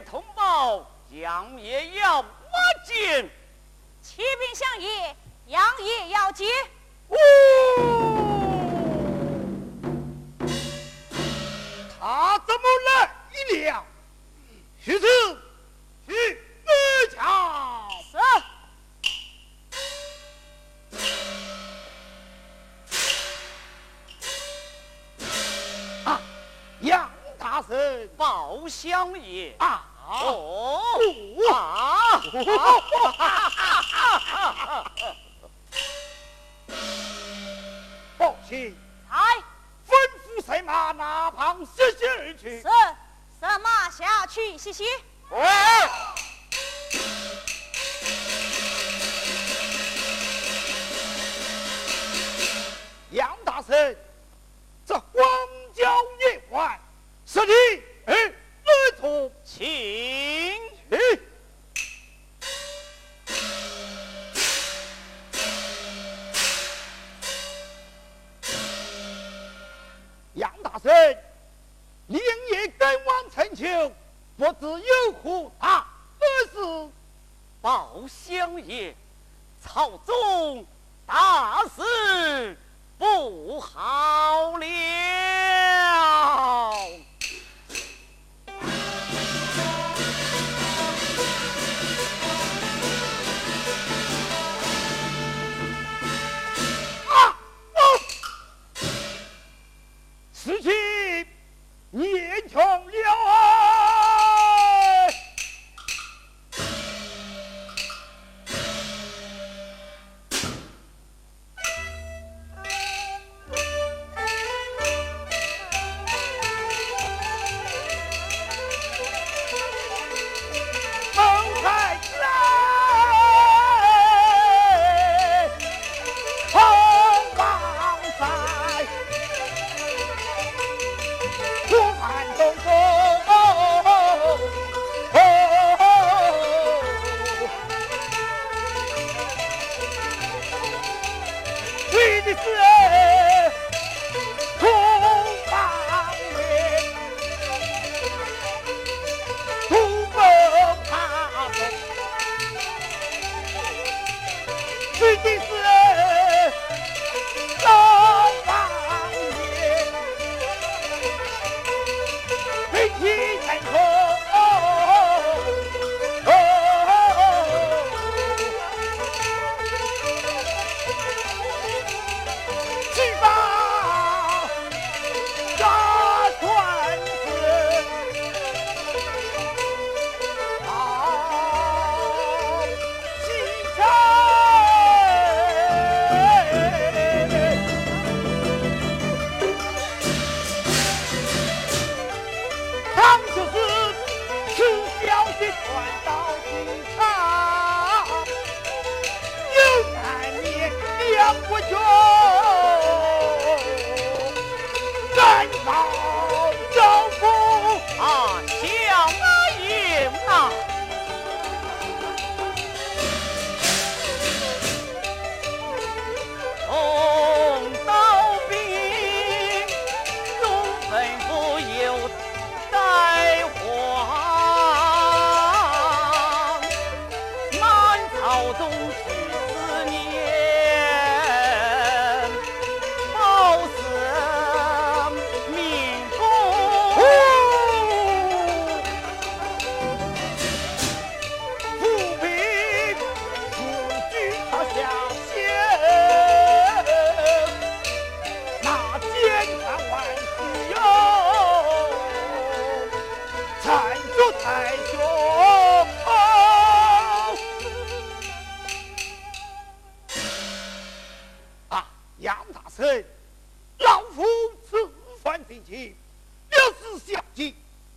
同胞，杨爷要进。骑兵相爷，杨爷要见。哦，他怎么来一辆？徐子。是宝相爷啊！哦，啊！报信，来，吩咐谁马那旁歇歇而去。是，神马下去歇歇。杨大神。小弟，哎，遵从请令。杨大神，连夜赶往陈丘，不知有何大事报相爷，朝中大事不好了。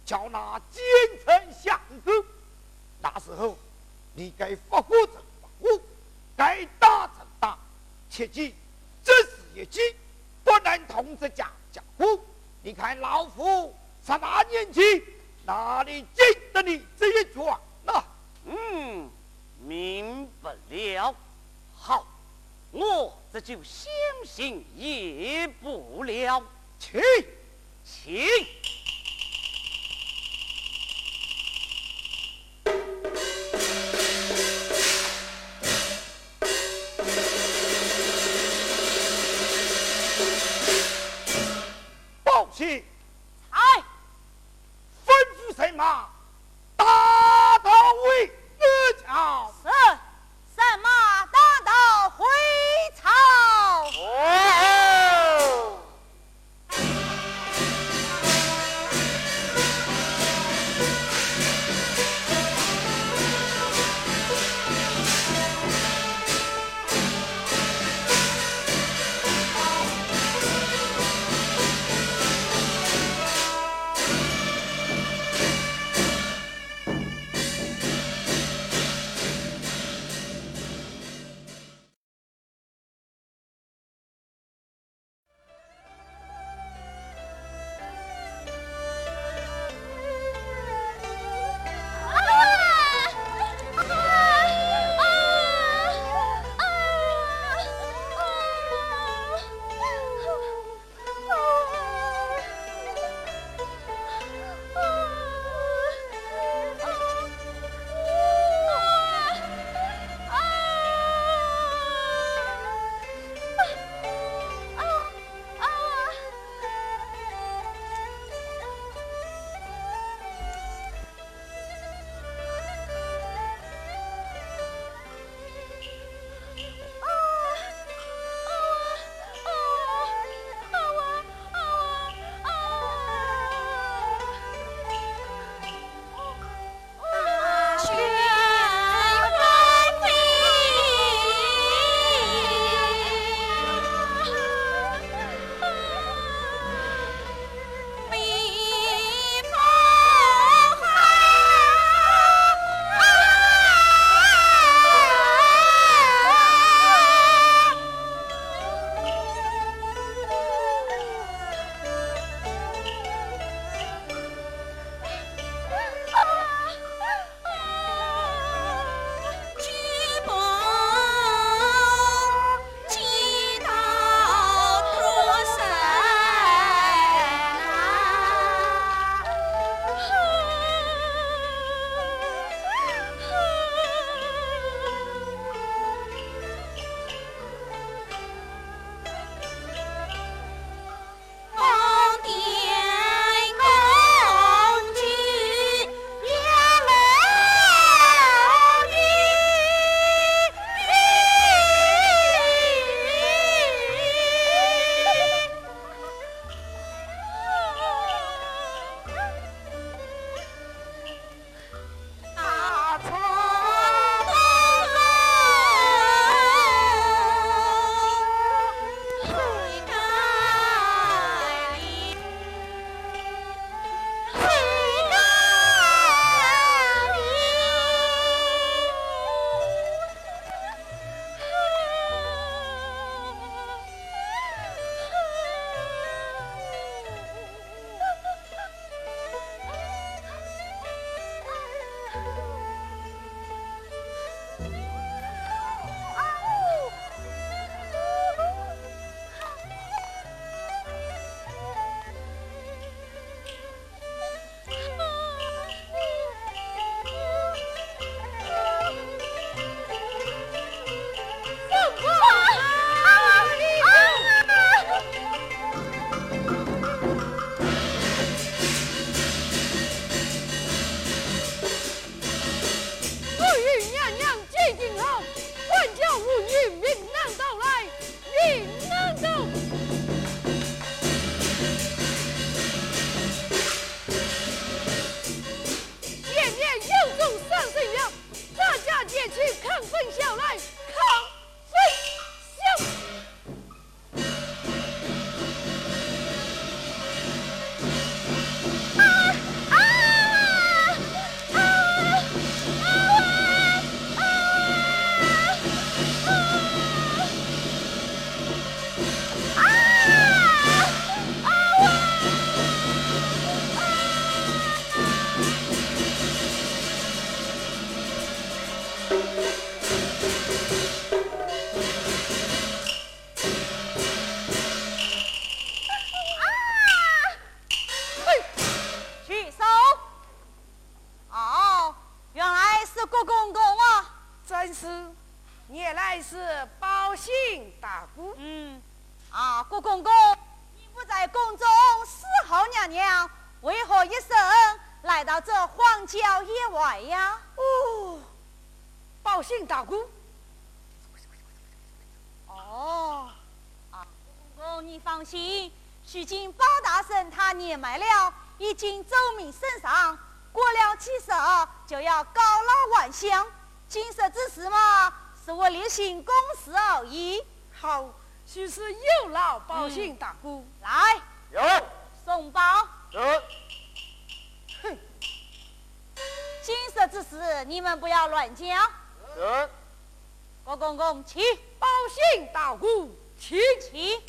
叫那奸臣相公，那时候你该发火则发火，该打则打，切记，这是一击，不能同时家伙。你看老夫十八年前哪里经得你这一拳呐？嗯，明不了，好，我这就先行一步了，请，请。要高老万乡。今日之事嘛，是我例行公事而已。好，许是有劳报信大姑。来，有送报。有。哼，今日之事你们不要乱讲。有。郭公公，起。报信大姑，起起。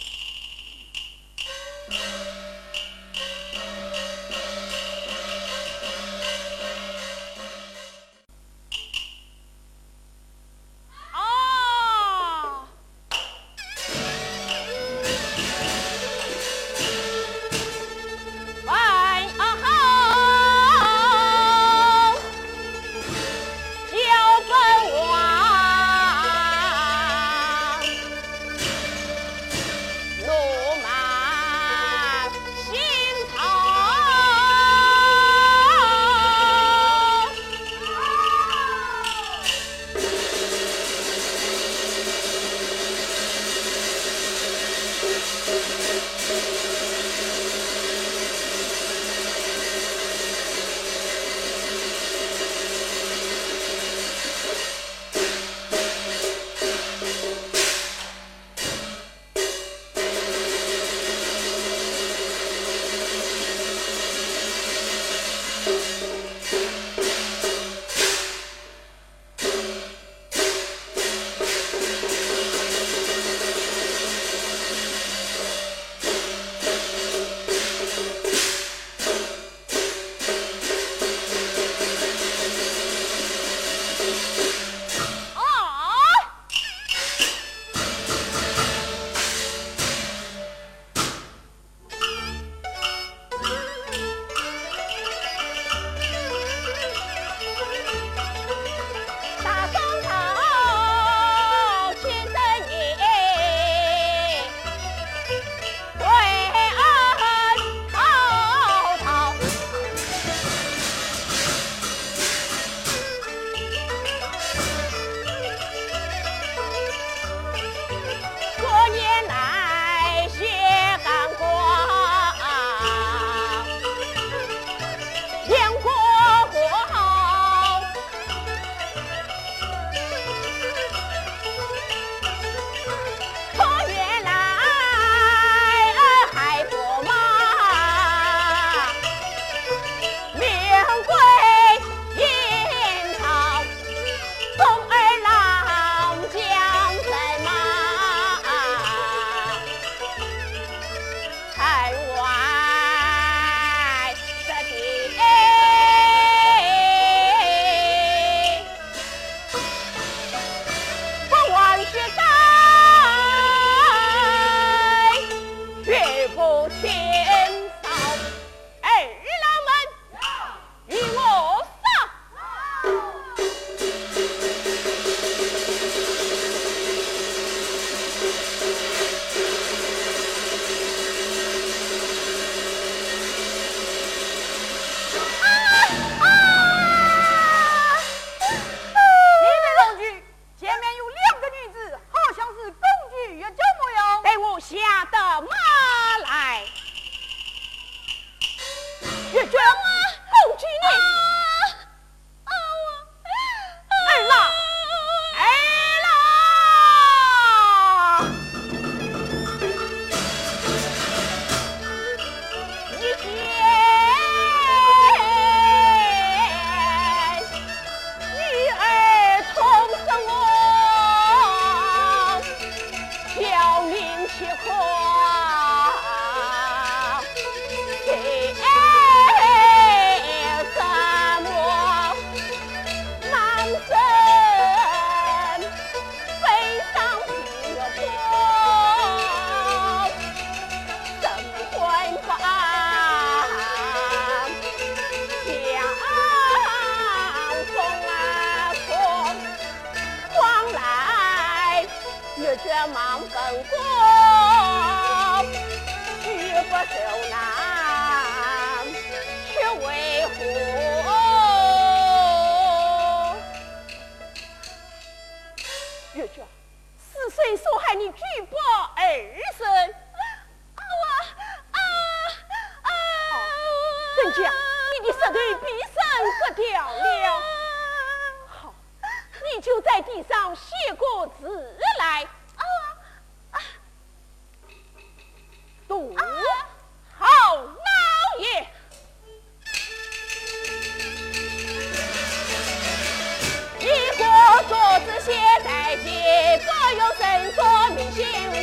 身做明星的，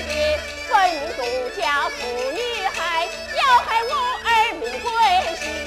分明独家妇女孩，要害我儿命归西。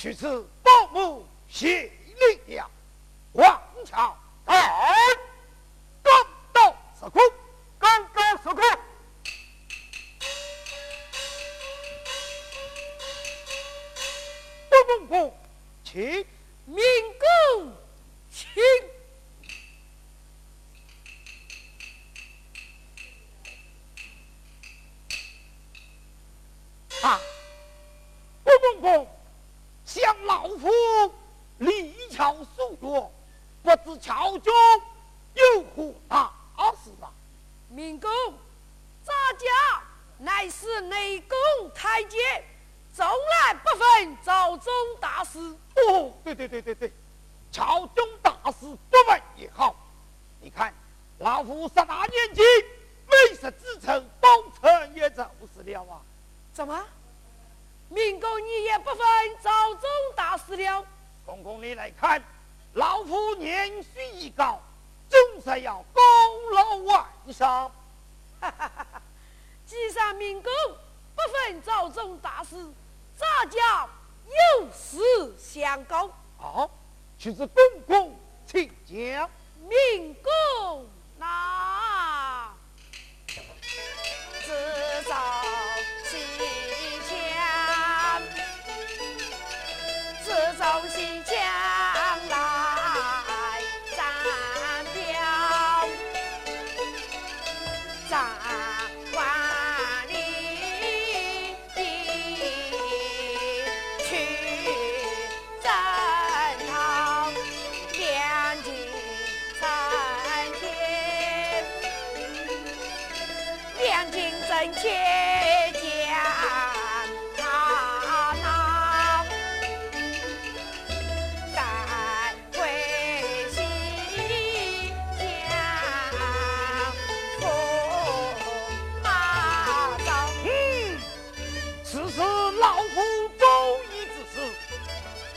须知保母谢令呀，王朝二功到此空。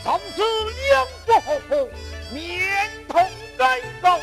从此两不相和，面同再造。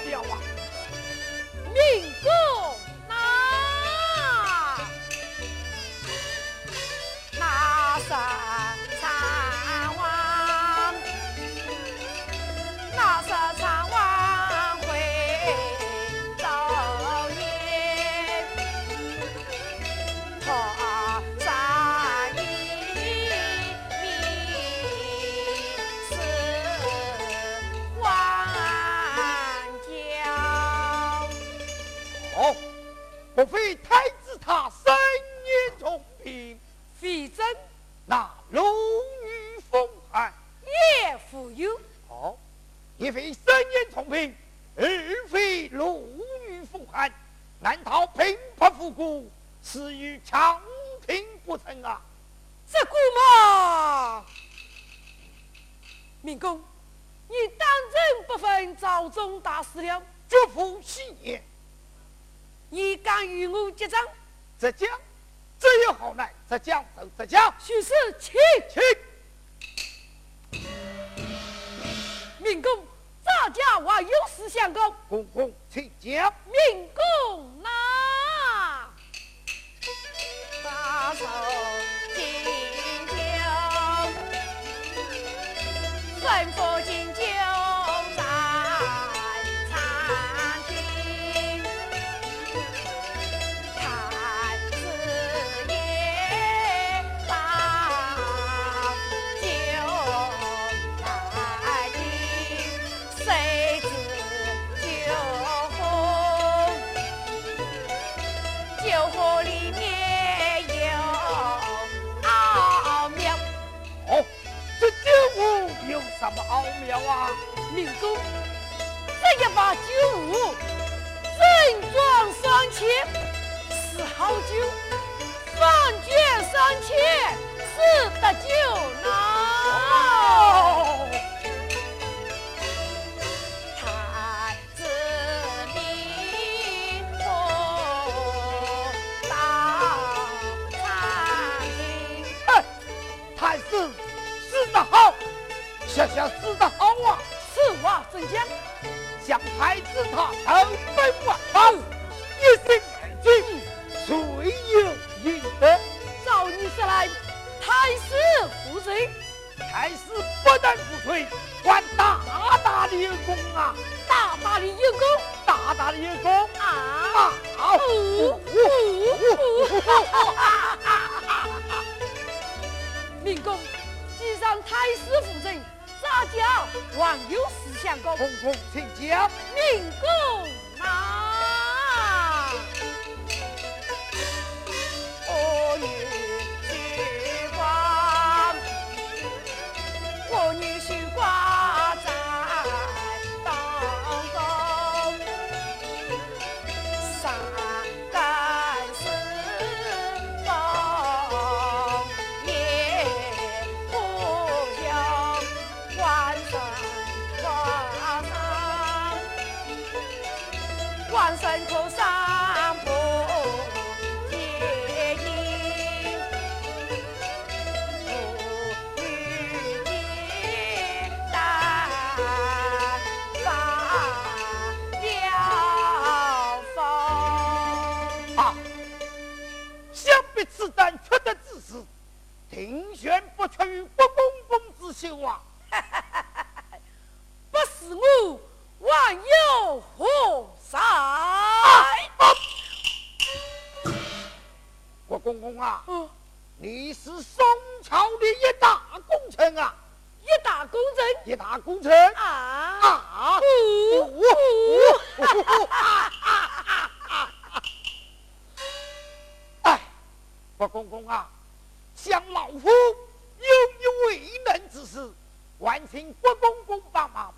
事，还请国公公帮忙，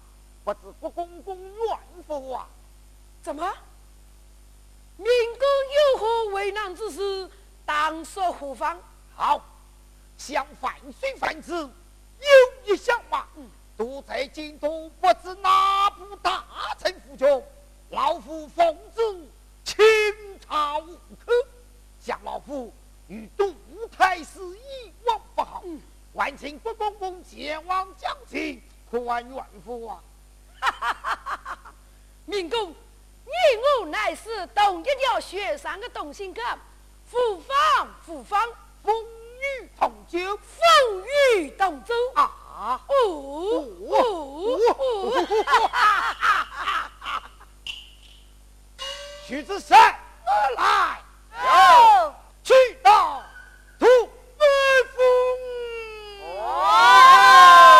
不知国公公愿否啊？怎么？民工有何为难之事？当说何方？好，想反水反子，有一想法。独在京都，不知哪部大臣府中，老夫奉旨清查无可。想老夫与杜太师一往不好，还请不公公前往将军，还愿否啊？哈哈哈哈哈！民工。你我乃是同一条雪山的同心客，互访互访，风雨同舟，风雨同舟啊！哦哦！哈哈哈哈哈！徐子山，来，有，去到土北风，哦，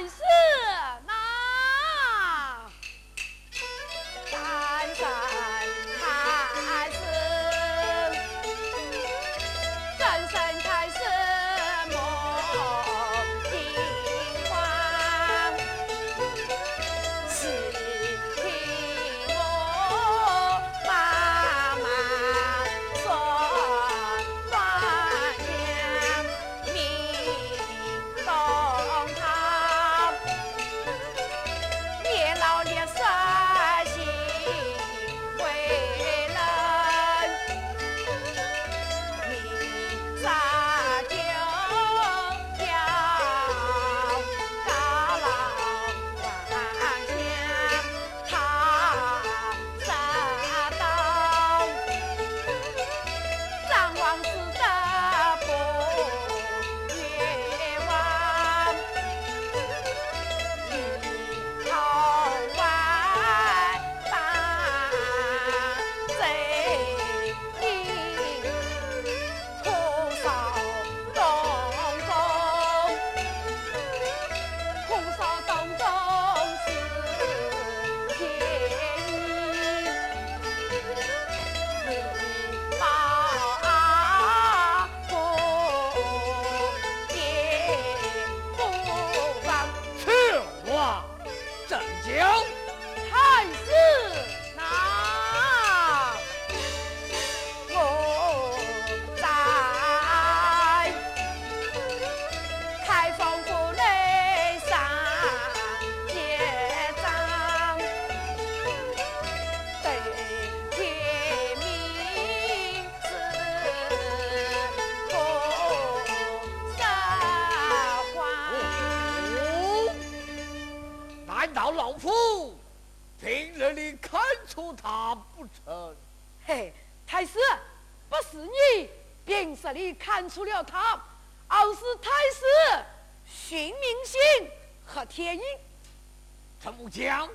太何天意，陈木江，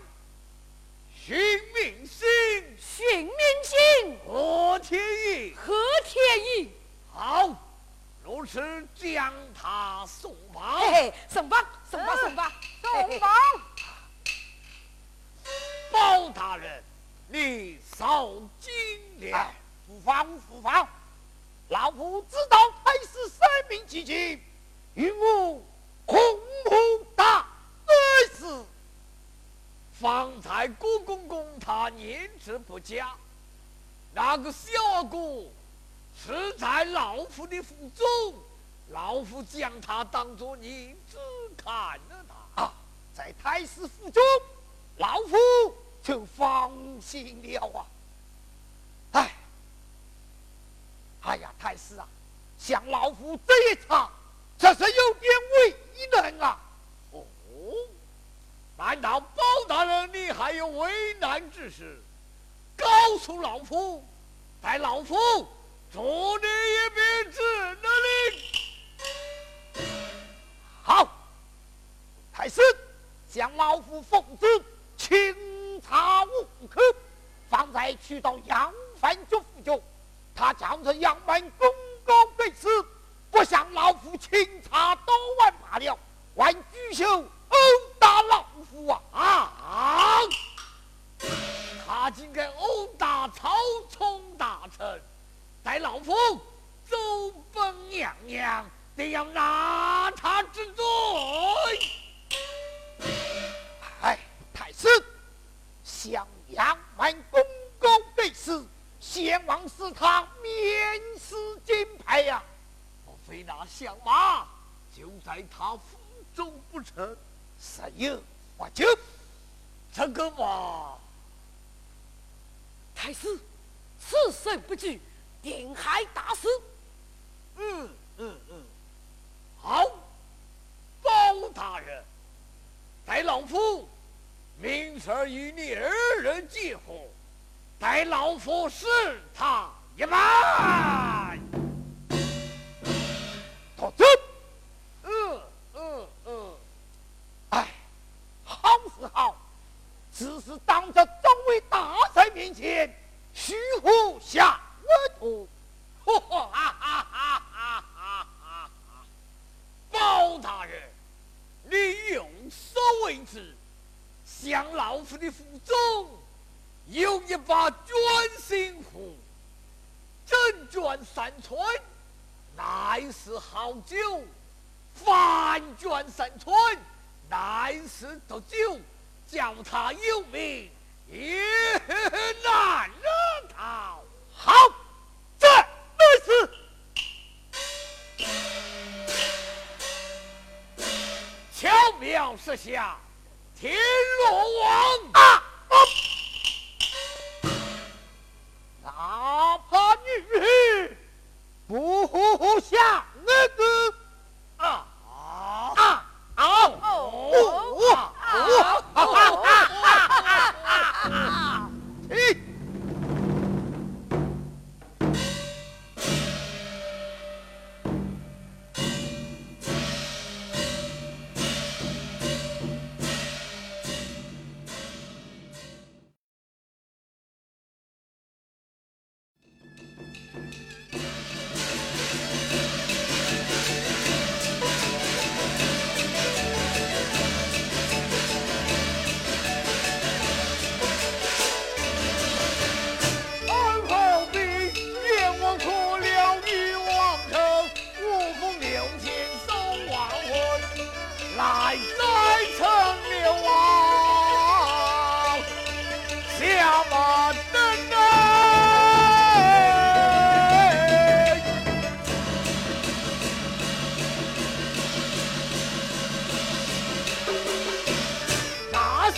寻明星，寻明星，何天意，何天意，好，如此将他送报，送报，送报，送报，送报，包大人，你受惊了，不妨，不妨，老夫知道，还是三明奇迹与我。共谋大罪事。方才郭公公他言辞不假，那个小阿哥是在老夫的府中，老夫将他当作儿子看了他。啊，在太师府中，老夫就放心了啊。哎，哎呀，太师啊，像老夫这一场，这是有点为难啊。哦，难道包大人你还有为难之事？告诉老夫，待老夫助你一臂之力。好，太师将老夫奉旨清查户口，放在去到杨凡局府中。他叫这杨门公公被死，不向老夫清查多晚罢了，还举手殴打老夫啊！他竟敢殴打曹冲大臣，待老夫走奔娘娘，定要拿他治罪。哎，太师，襄阳门公公被死，先王使他免死金牌呀、非那相马就在他府中不成？是有我就这个嘛，太师，此生不惧，定海大师。嗯嗯嗯，好，包大人，待老夫明儿与你二人结合，待老夫试他一拜。Stop! 是好酒；翻卷三寸，乃是毒酒。叫他有命也难得逃。好，这乃是巧妙设下天罗网啊！哪怕女儿不想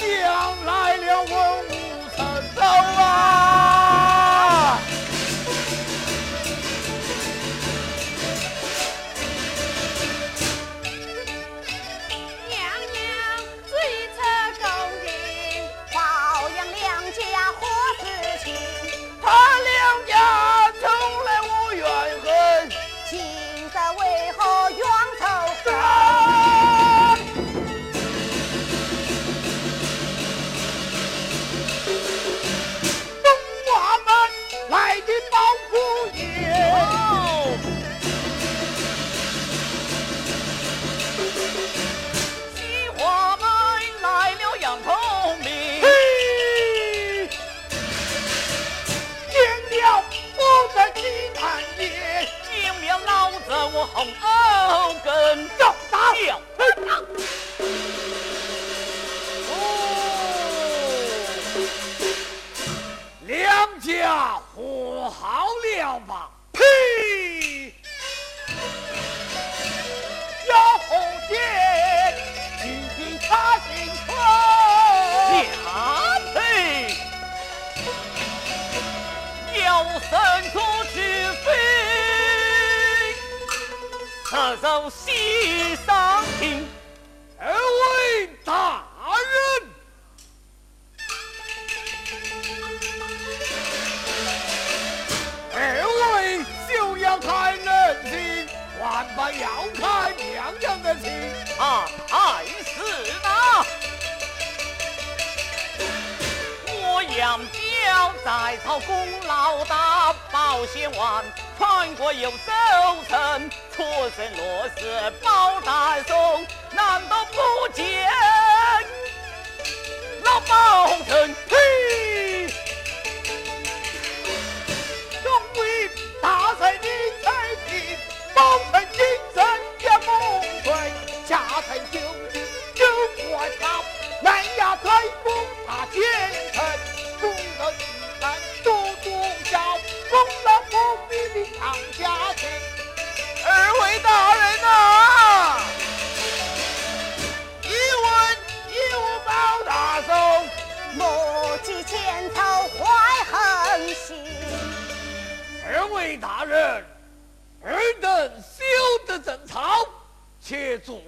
Yeah!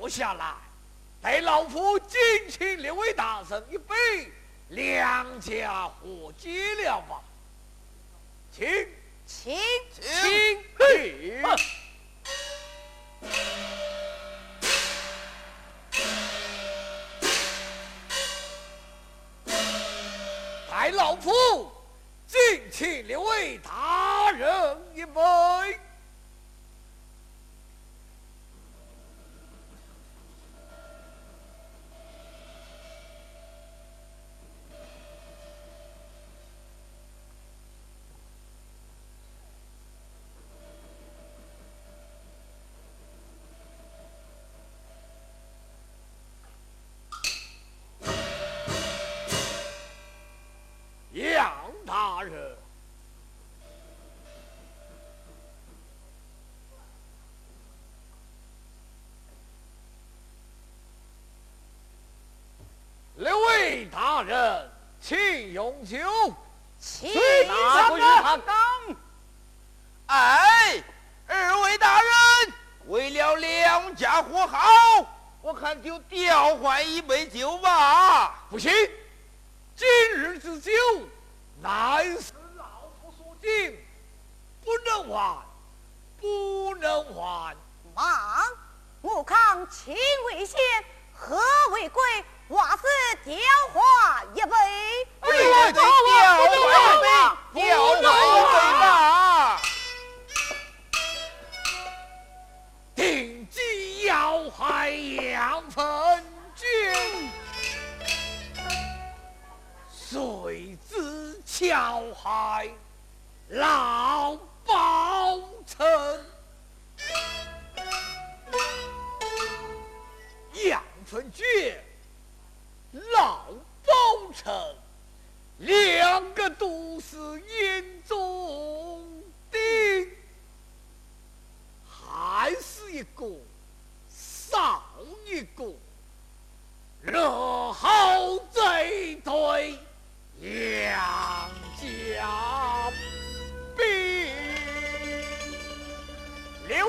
下来，待老夫敬请两位大神一杯，两家和解了吧。请请请请。人，请用酒。请哪个与他刚？哎，二位大人，为了两家和好，我看就调换一杯酒吧。不行，今日之酒乃是老夫所敬，不能换，不能换。忙，我看情为先，何为贵，话是调换一杯。对对对，调换一杯，调换一杯吧。定计要害杨分君，谁知巧害老包拯？老包拯，两个都是眼中钉。还是一个少一个，日后再对杨家兵。两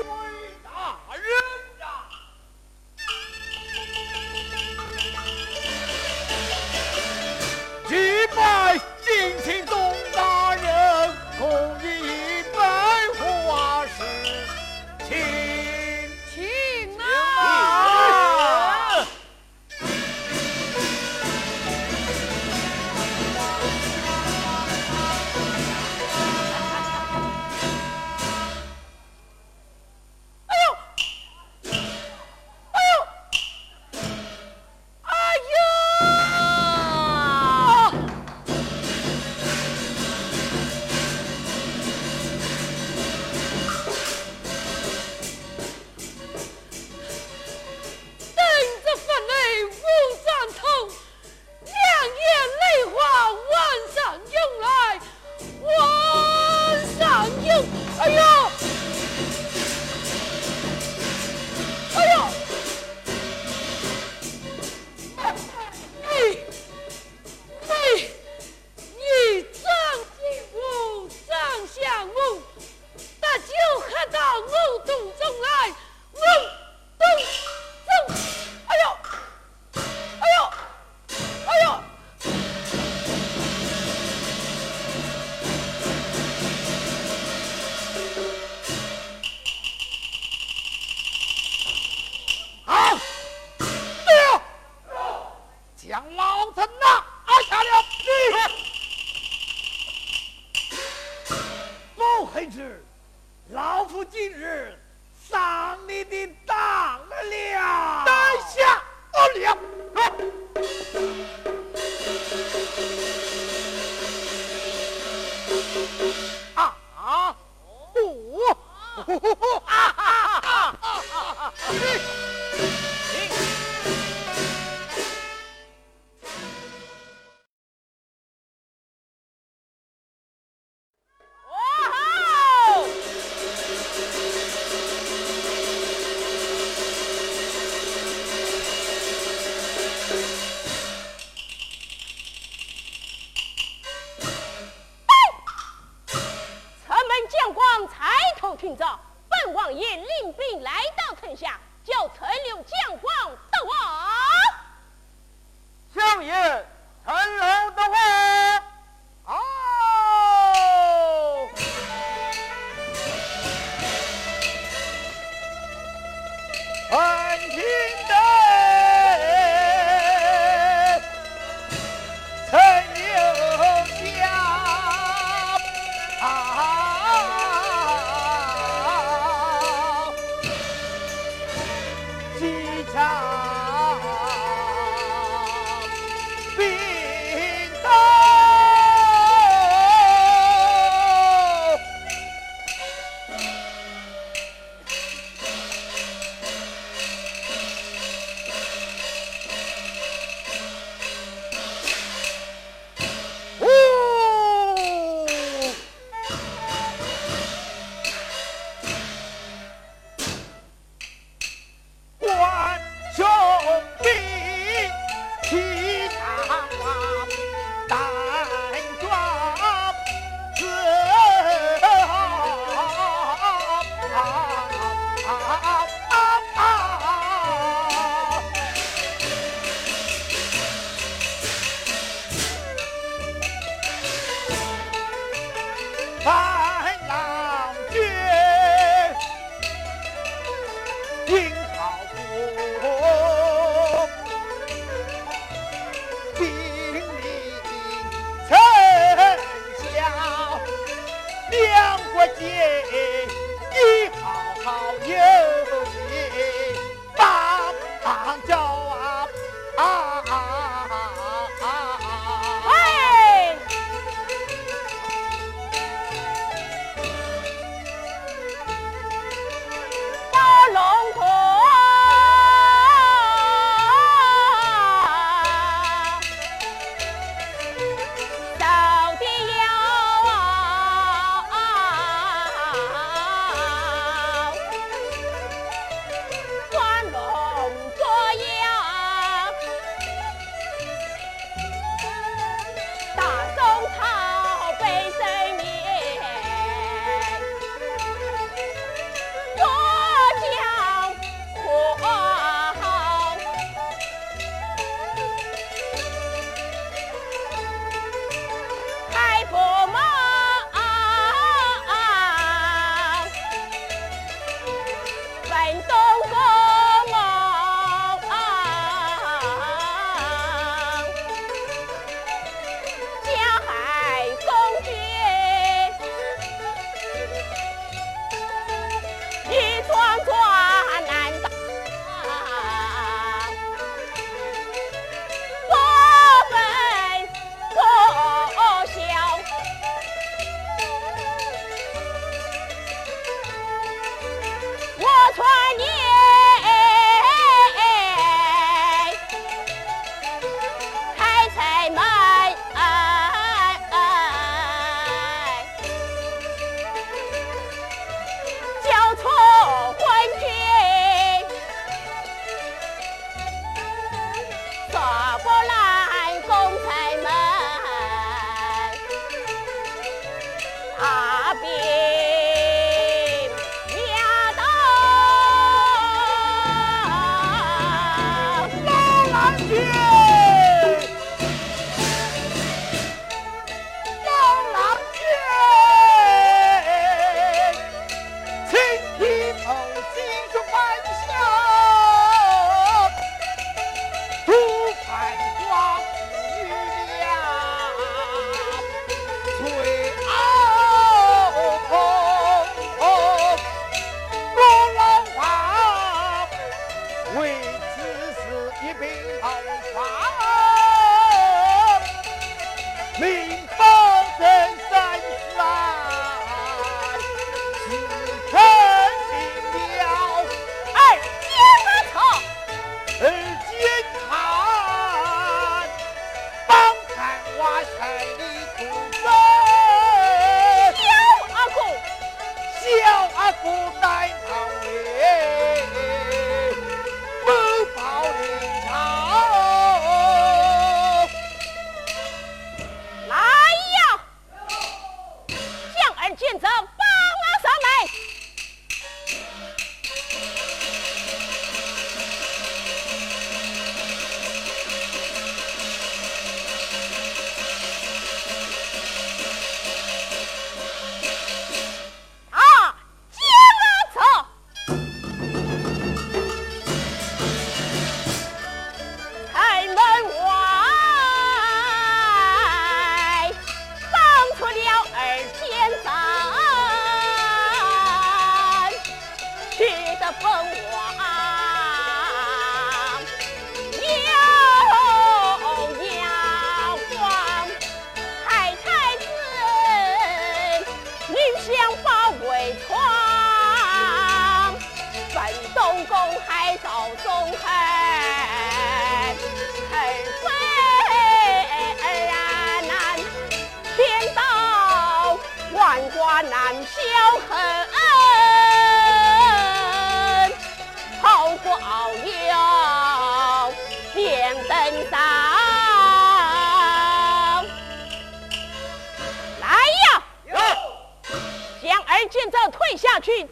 将老臣拿下了。是。老黑子，老夫今日上你的当了。待下不了。啊啊！哦，啊啊啊啊啊啊！小恨，好过傲药点灯灶。来呀！将儿今早退下去。